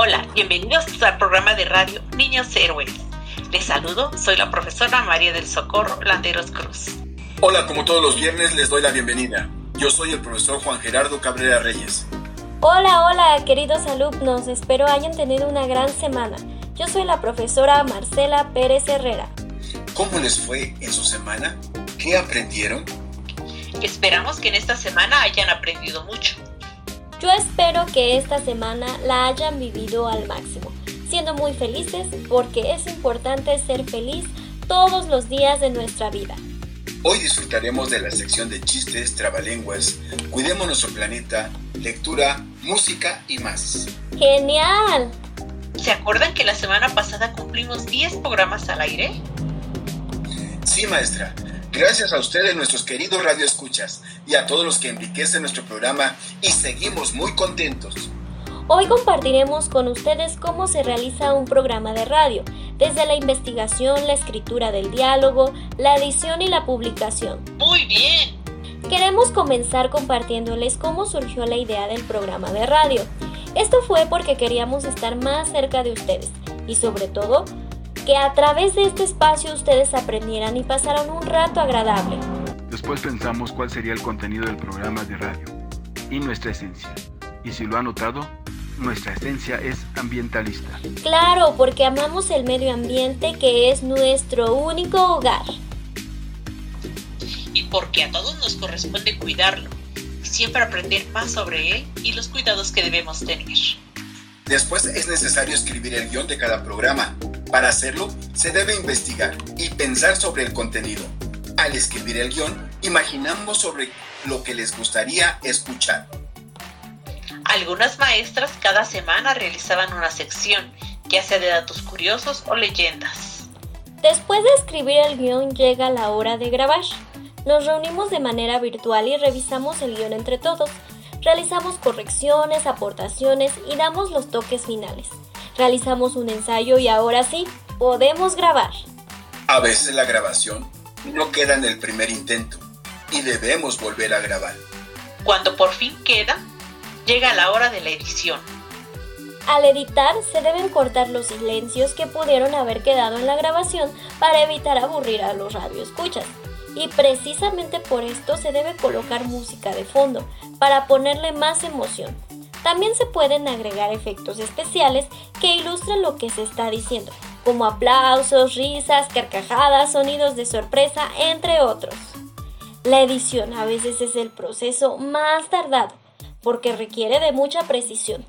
Hola, bienvenidos al programa de radio Niños Héroes. Les saludo, soy la profesora María del Socorro Landeros Cruz. Hola, como todos los viernes les doy la bienvenida. Yo soy el profesor Juan Gerardo Cabrera Reyes. Hola, hola, queridos alumnos, espero hayan tenido una gran semana. Yo soy la profesora Marcela Pérez Herrera. ¿Cómo les fue en su semana? ¿Qué aprendieron? Esperamos que en esta semana hayan aprendido mucho. Yo espero que esta semana la hayan vivido al máximo, siendo muy felices porque es importante ser feliz todos los días de nuestra vida. Hoy disfrutaremos de la sección de chistes, trabalenguas, cuidemos nuestro planeta, lectura, música y más. ¡Genial! ¿Se acuerdan que la semana pasada cumplimos 10 programas al aire? Sí, maestra. Gracias a ustedes, nuestros queridos radioescuchas, y a todos los que enriquecen nuestro programa, y seguimos muy contentos. Hoy compartiremos con ustedes cómo se realiza un programa de radio, desde la investigación, la escritura del diálogo, la edición y la publicación. Muy bien. Queremos comenzar compartiéndoles cómo surgió la idea del programa de radio. Esto fue porque queríamos estar más cerca de ustedes y sobre todo que a través de este espacio ustedes aprendieran y pasaran un rato agradable. Después pensamos cuál sería el contenido del programa de radio y nuestra esencia. Y si lo ha notado, nuestra esencia es ambientalista. Claro, porque amamos el medio ambiente que es nuestro único hogar. Y porque a todos nos corresponde cuidarlo y siempre aprender más sobre él y los cuidados que debemos tener. Después es necesario escribir el guion de cada programa. Para hacerlo, se debe investigar y pensar sobre el contenido. Al escribir el guion, imaginamos sobre lo que les gustaría escuchar. Algunas maestras cada semana realizaban una sección, ya sea de datos curiosos o leyendas. Después de escribir el guion llega la hora de grabar. Nos reunimos de manera virtual y revisamos el guion entre todos. Realizamos correcciones, aportaciones y damos los toques finales. Realizamos un ensayo y ahora sí, podemos grabar. A veces la grabación no queda en el primer intento y debemos volver a grabar. Cuando por fin queda, llega la hora de la edición. Al editar se deben cortar los silencios que pudieron haber quedado en la grabación para evitar aburrir a los radioescuchas. Y precisamente por esto se debe colocar música de fondo, para ponerle más emoción. También se pueden agregar efectos especiales que ilustren lo que se está diciendo, como aplausos, risas, carcajadas, sonidos de sorpresa, entre otros. La edición a veces es el proceso más tardado, porque requiere de mucha precisión,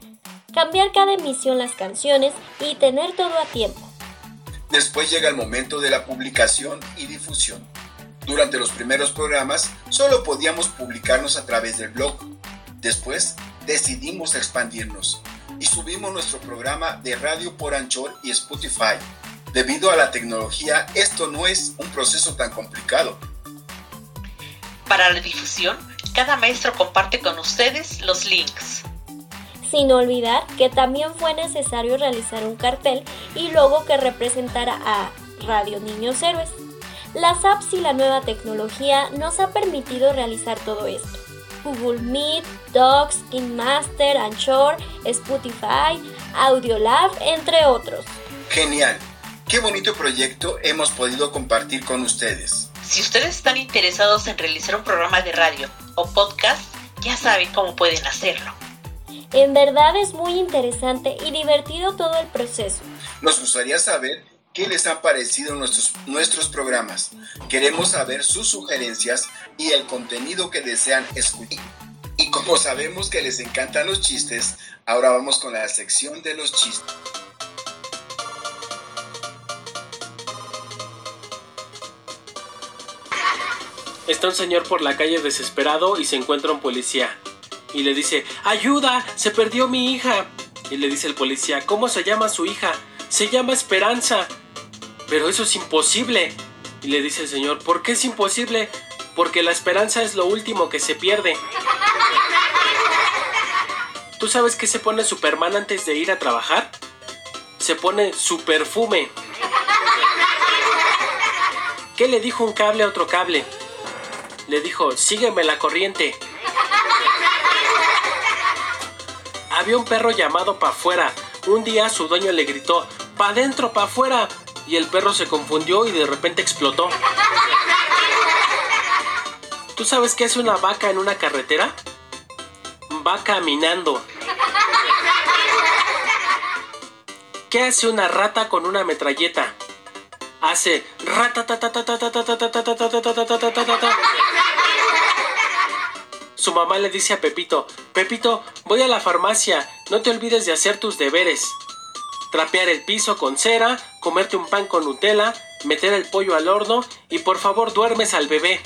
cambiar cada emisión las canciones y tener todo a tiempo. Después llega el momento de la publicación y difusión. Durante los primeros programas solo podíamos publicarnos a través del blog. Después decidimos expandirnos y subimos nuestro programa de radio por Anchor y Spotify. Debido a la tecnología, esto no es un proceso tan complicado. Para la difusión, cada maestro comparte con ustedes los links. Sin olvidar que también fue necesario realizar un cartel y logo que representara a Radio Niños Héroes. Las apps y la nueva tecnología nos ha permitido realizar todo esto. Google Meet, Docs, KineMaster, Anchor, Spotify, Audiolab, entre otros. Genial. Qué bonito proyecto hemos podido compartir con ustedes. Si ustedes están interesados en realizar un programa de radio o podcast, ya saben cómo pueden hacerlo. En verdad es muy interesante y divertido todo el proceso. Nos gustaría saber qué les han parecido nuestros, nuestros programas. Queremos saber sus sugerencias y el contenido que desean escuchar. Y como sabemos que les encantan los chistes, ahora vamos con la sección de los chistes. Está un señor por la calle desesperado y se encuentra un policía. Y le dice, ¡ayuda! ¡Se perdió mi hija! Y le dice el policía, ¿cómo se llama su hija? Se llama Esperanza. Pero eso es imposible. Y le dice el señor, ¿por qué es imposible? Porque la esperanza es lo último que se pierde. ¿Tú sabes qué se pone Superman antes de ir a trabajar? Se pone su perfume. ¿Qué le dijo un cable a otro cable? Le dijo, sígueme la corriente. Había un perro llamado pa' afuera, Un día su dueño le gritó, pa' adentro, pa' afuera. Y el perro se confundió y de repente explotó. ¿Tú sabes qué es una vaca en una carretera? Va caminando. ¿Qué hace una rata con una metralleta? Hace Su mamá le dice a Pepito, Pepito, voy a la farmacia, no te olvides de hacer tus deberes. Trapear el piso con cera, comerte un pan con Nutella, meter el pollo al horno y por favor duermes al bebé.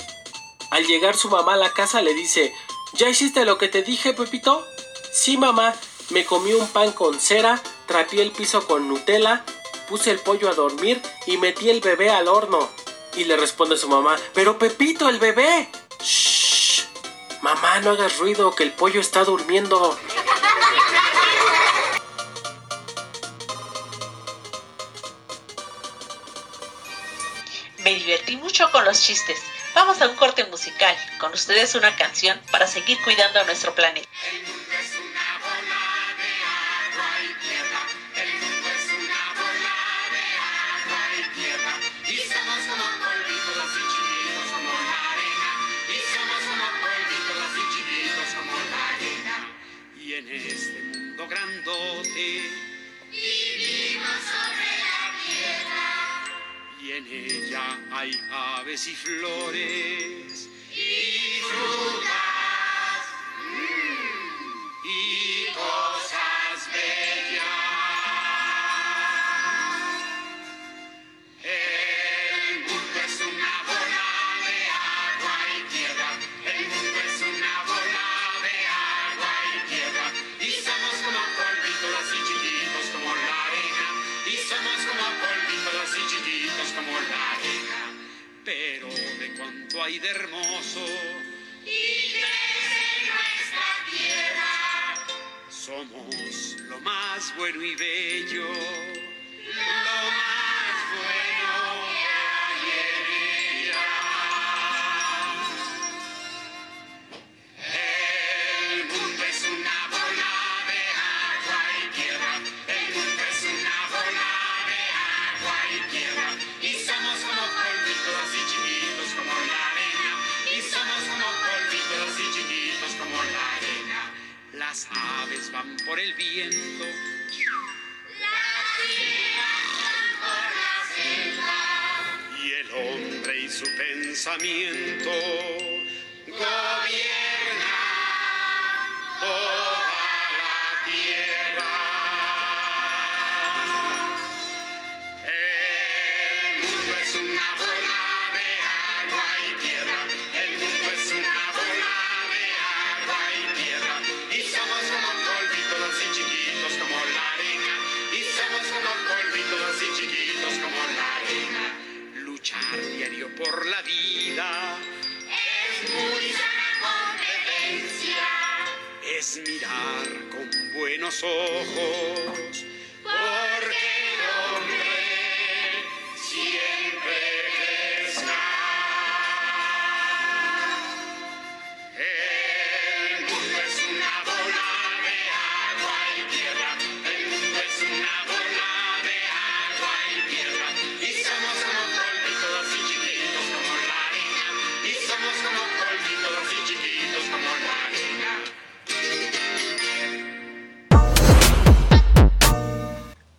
Al llegar su mamá a la casa le dice, ¿ya hiciste lo que te dije, Pepito? Sí, mamá, me comí un pan con cera, trapié el piso con Nutella, puse el pollo a dormir y metí el bebé al horno. Y le responde su mamá, pero Pepito, el bebé. Shh. Mamá, no hagas ruido, que el pollo está durmiendo. Divertí mucho con los chistes. Vamos a un corte musical. Con ustedes una canción para seguir cuidando a nuestro planeta. Hay aves y flores. Y frutas. Y hay de hermoso. Y crece nuestra tierra. Somos lo más bueno y bello. Van por el viento. Y el hombre y su pensamiento la vida. Es muy sana competencia. Es mirar con buenos ojos.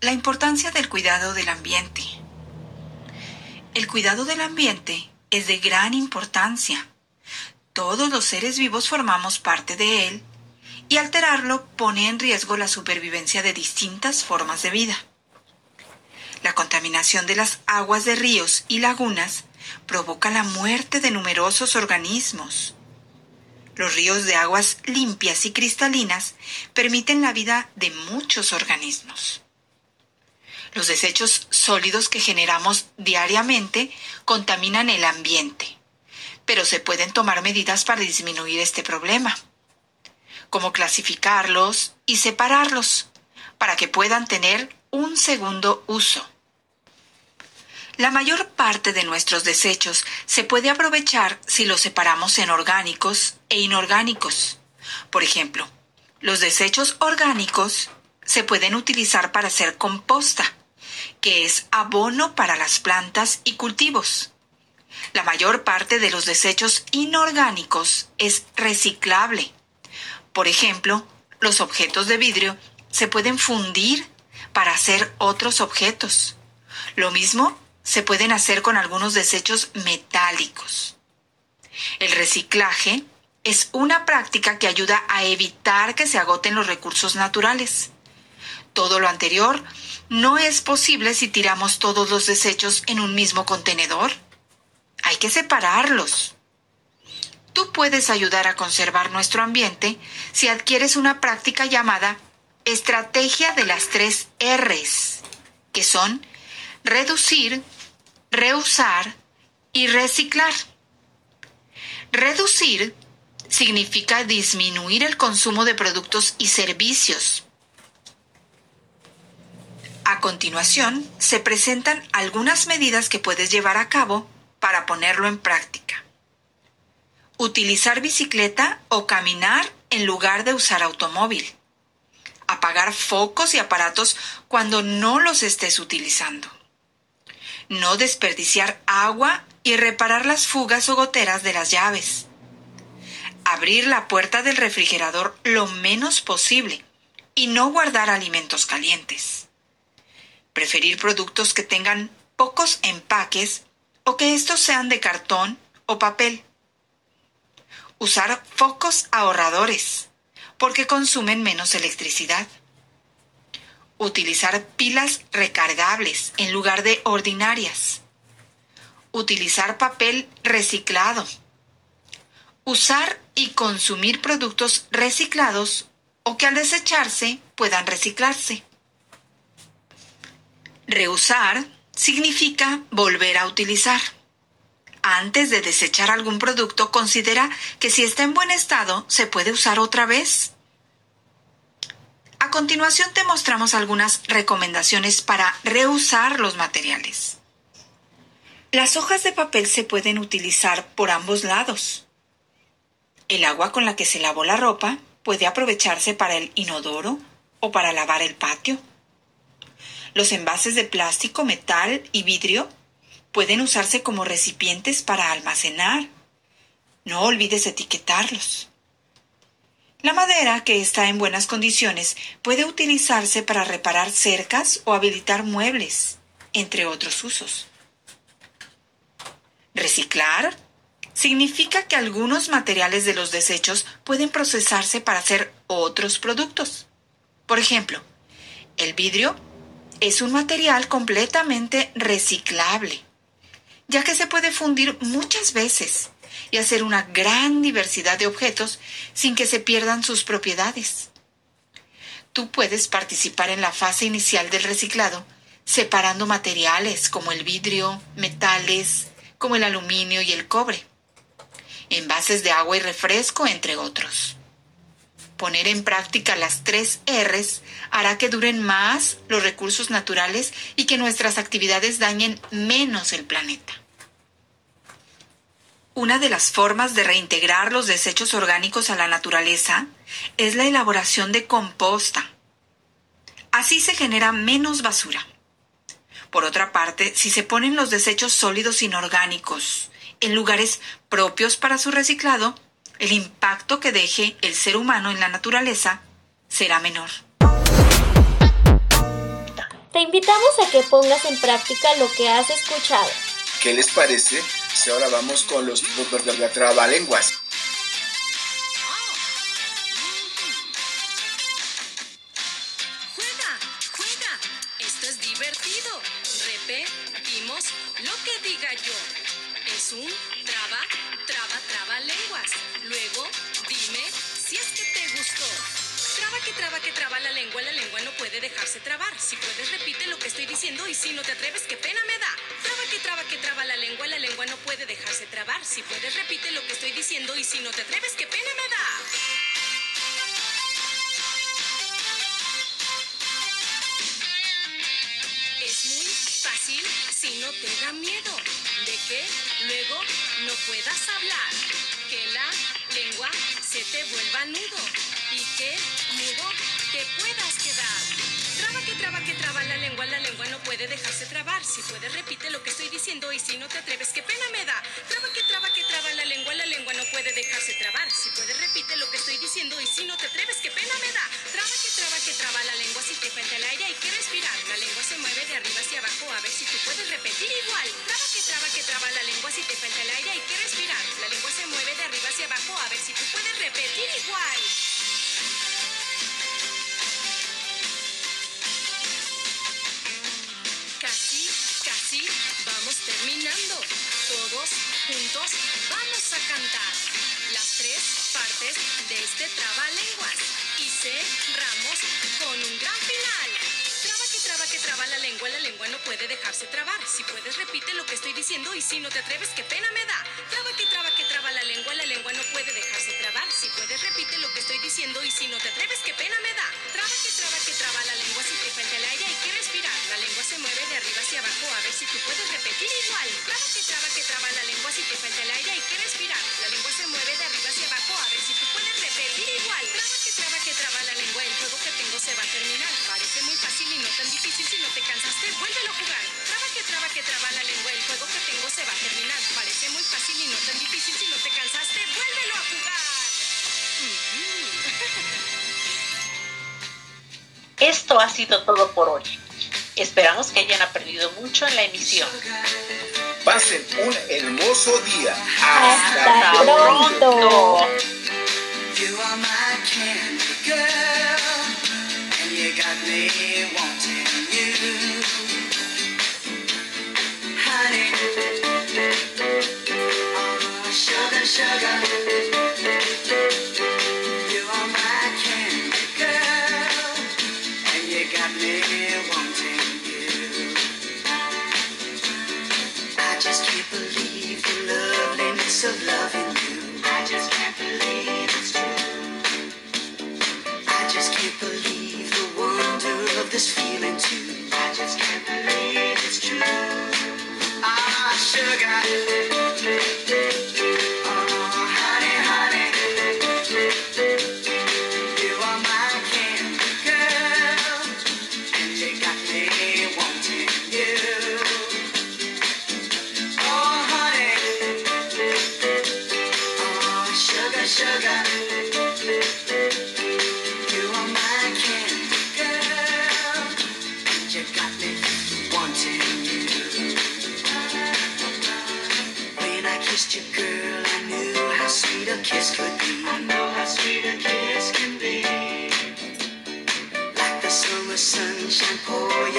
La importancia del cuidado del ambiente. El cuidado del ambiente es de gran importancia. Todos los seres vivos formamos parte de él y alterarlo pone en riesgo la supervivencia de distintas formas de vida. La contaminación de las aguas de ríos y lagunas provoca la muerte de numerosos organismos. Los ríos de aguas limpias y cristalinas permiten la vida de muchos organismos. Los desechos sólidos que generamos diariamente contaminan el ambiente, pero se pueden tomar medidas para disminuir este problema, como clasificarlos y separarlos para que puedan tener un segundo uso. La mayor parte de nuestros desechos se puede aprovechar si los separamos en orgánicos e inorgánicos. Por ejemplo, los desechos orgánicos se pueden utilizar para hacer composta, que es abono para las plantas y cultivos. La mayor parte de los desechos inorgánicos es reciclable. Por ejemplo, los objetos de vidrio se pueden fundir para hacer otros objetos. Lo mismo se pueden hacer con algunos desechos metálicos. El reciclaje es una práctica que ayuda a evitar que se agoten los recursos naturales. Todo lo anterior no es posible si tiramos todos los desechos en un mismo contenedor. Hay que separarlos. Tú puedes ayudar a conservar nuestro ambiente si adquieres una práctica llamada estrategia de las tres Rs, que son reducir, reusar y reciclar. Reducir significa disminuir el consumo de productos y servicios. A continuación, se presentan algunas medidas que puedes llevar a cabo para ponerlo en práctica. Utilizar bicicleta o caminar en lugar de usar automóvil. Apagar focos y aparatos cuando no los estés utilizando. No desperdiciar agua y reparar las fugas o goteras de las llaves abrir la puerta del refrigerador lo menos posible y no guardar alimentos calientes. Preferir productos que tengan pocos empaques o que estos sean de cartón o papel. Usar focos ahorradores porque consumen menos electricidad. Utilizar pilas recargables en lugar de ordinarias. Utilizar papel reciclado usar y consumir productos reciclados o que al desecharse puedan reciclarse. Reusar significa volver a utilizar. Antes de desechar algún producto, considera que si está en buen estado, se puede usar otra vez. A continuación te mostramos algunas recomendaciones para reusar los materiales. Las hojas de papel se pueden utilizar por ambos lados. El agua con la que se lavó la ropa puede aprovecharse para el inodoro o para lavar el patio. Los envases de plástico, metal y vidrio pueden usarse como recipientes para almacenar. No olvides etiquetarlos. La madera, que está en buenas condiciones, puede utilizarse para reparar cercas o habilitar muebles, entre otros usos. Reciclar significa que algunos materiales de los desechos pueden procesarse para hacer otros productos. Por ejemplo, el vidrio es un material completamente reciclable, ya que se puede fundir muchas veces y hacer una gran diversidad de objetos sin que se pierdan sus propiedades. Tú puedes participar en la fase inicial del reciclado separando materiales como el vidrio, metales, como el aluminio y el cobre envases de agua y refresco, entre otros. Poner en práctica las tres Rs hará que duren más los recursos naturales y que nuestras actividades dañen menos el planeta. Una de las formas de reintegrar los desechos orgánicos a la naturaleza es la elaboración de composta. Así se genera menos basura. Por otra parte, si se ponen los desechos sólidos inorgánicos en lugares propios para su reciclado, el impacto que deje el ser humano en la naturaleza será menor. Te invitamos a que pongas en práctica lo que has escuchado. ¿Qué les parece si ahora vamos con los trabalenguas? Que traba que traba la lengua, la lengua no puede dejarse trabar. Si puedes, repite lo que estoy diciendo y si no te atreves, qué pena me da. Traba que traba que traba la lengua, la lengua no puede dejarse trabar. Si puedes, repite lo que estoy diciendo y si no te atreves, qué pena me da. Es muy fácil si no te da miedo de que luego no puedas hablar, que la lengua se te vuelva nudo. Que mudo te puedas quedar. Traba que traba que traba la lengua, la lengua no puede dejarse trabar. Si puedes repite lo que estoy diciendo y si no te atreves, qué pena me da. Traba que traba que traba la lengua, la lengua no puede dejarse trabar. Si puedes repite lo que estoy diciendo y si no te atreves, qué pena me da. Traba que traba que traba la lengua si te falta el aire hay que respirar. La lengua se mueve de arriba hacia abajo a ver si tú puedes repetir igual. Traba que traba que traba la lengua si te falta el aire hay que respirar. La lengua se mueve de arriba hacia abajo a ver si tú puedes repetir igual. Terminando. Todos juntos vamos a cantar las tres partes de este trabalenguas y cerramos con un gran final. Traba que traba que traba la lengua, la lengua no puede dejarse trabar. Si puedes repite lo que estoy diciendo y si no te atreves, qué pena me da. Traba que traba que traba la lengua, la lengua no puede dejarse trabar. Si puedes repite lo que estoy diciendo y si no te atreves, qué pena me da. Se mueve de arriba hacia abajo a ver si tú puedes repetir igual. Traba que traba que traba la lengua, si te falta el aire hay que respirar. La lengua se mueve de arriba hacia abajo a ver si tú puedes repetir igual. Traba que traba que traba la lengua, el juego que tengo se va a terminar. Parece muy fácil y no tan difícil si no te cansaste, vuélvelo a jugar. Traba que traba que traba la lengua, el juego que tengo se va a terminar. Parece muy fácil y no tan difícil si no te cansaste, vuélvelo a jugar. Esto ha sido todo por hoy. Esperamos que hayan aprendido mucho en la emisión. Pasen un hermoso día. Hasta Hasta pronto.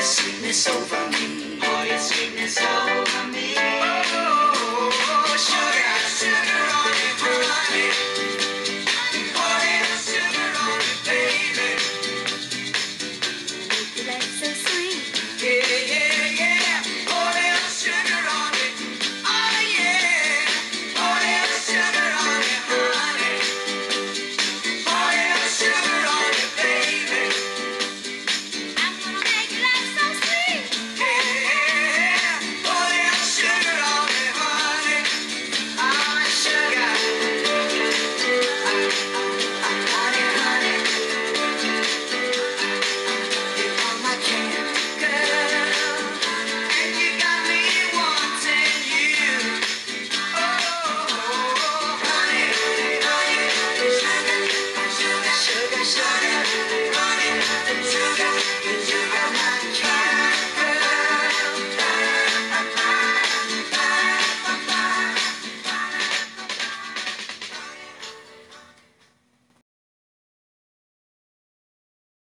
sweetness over me. Pour your sweetness over me.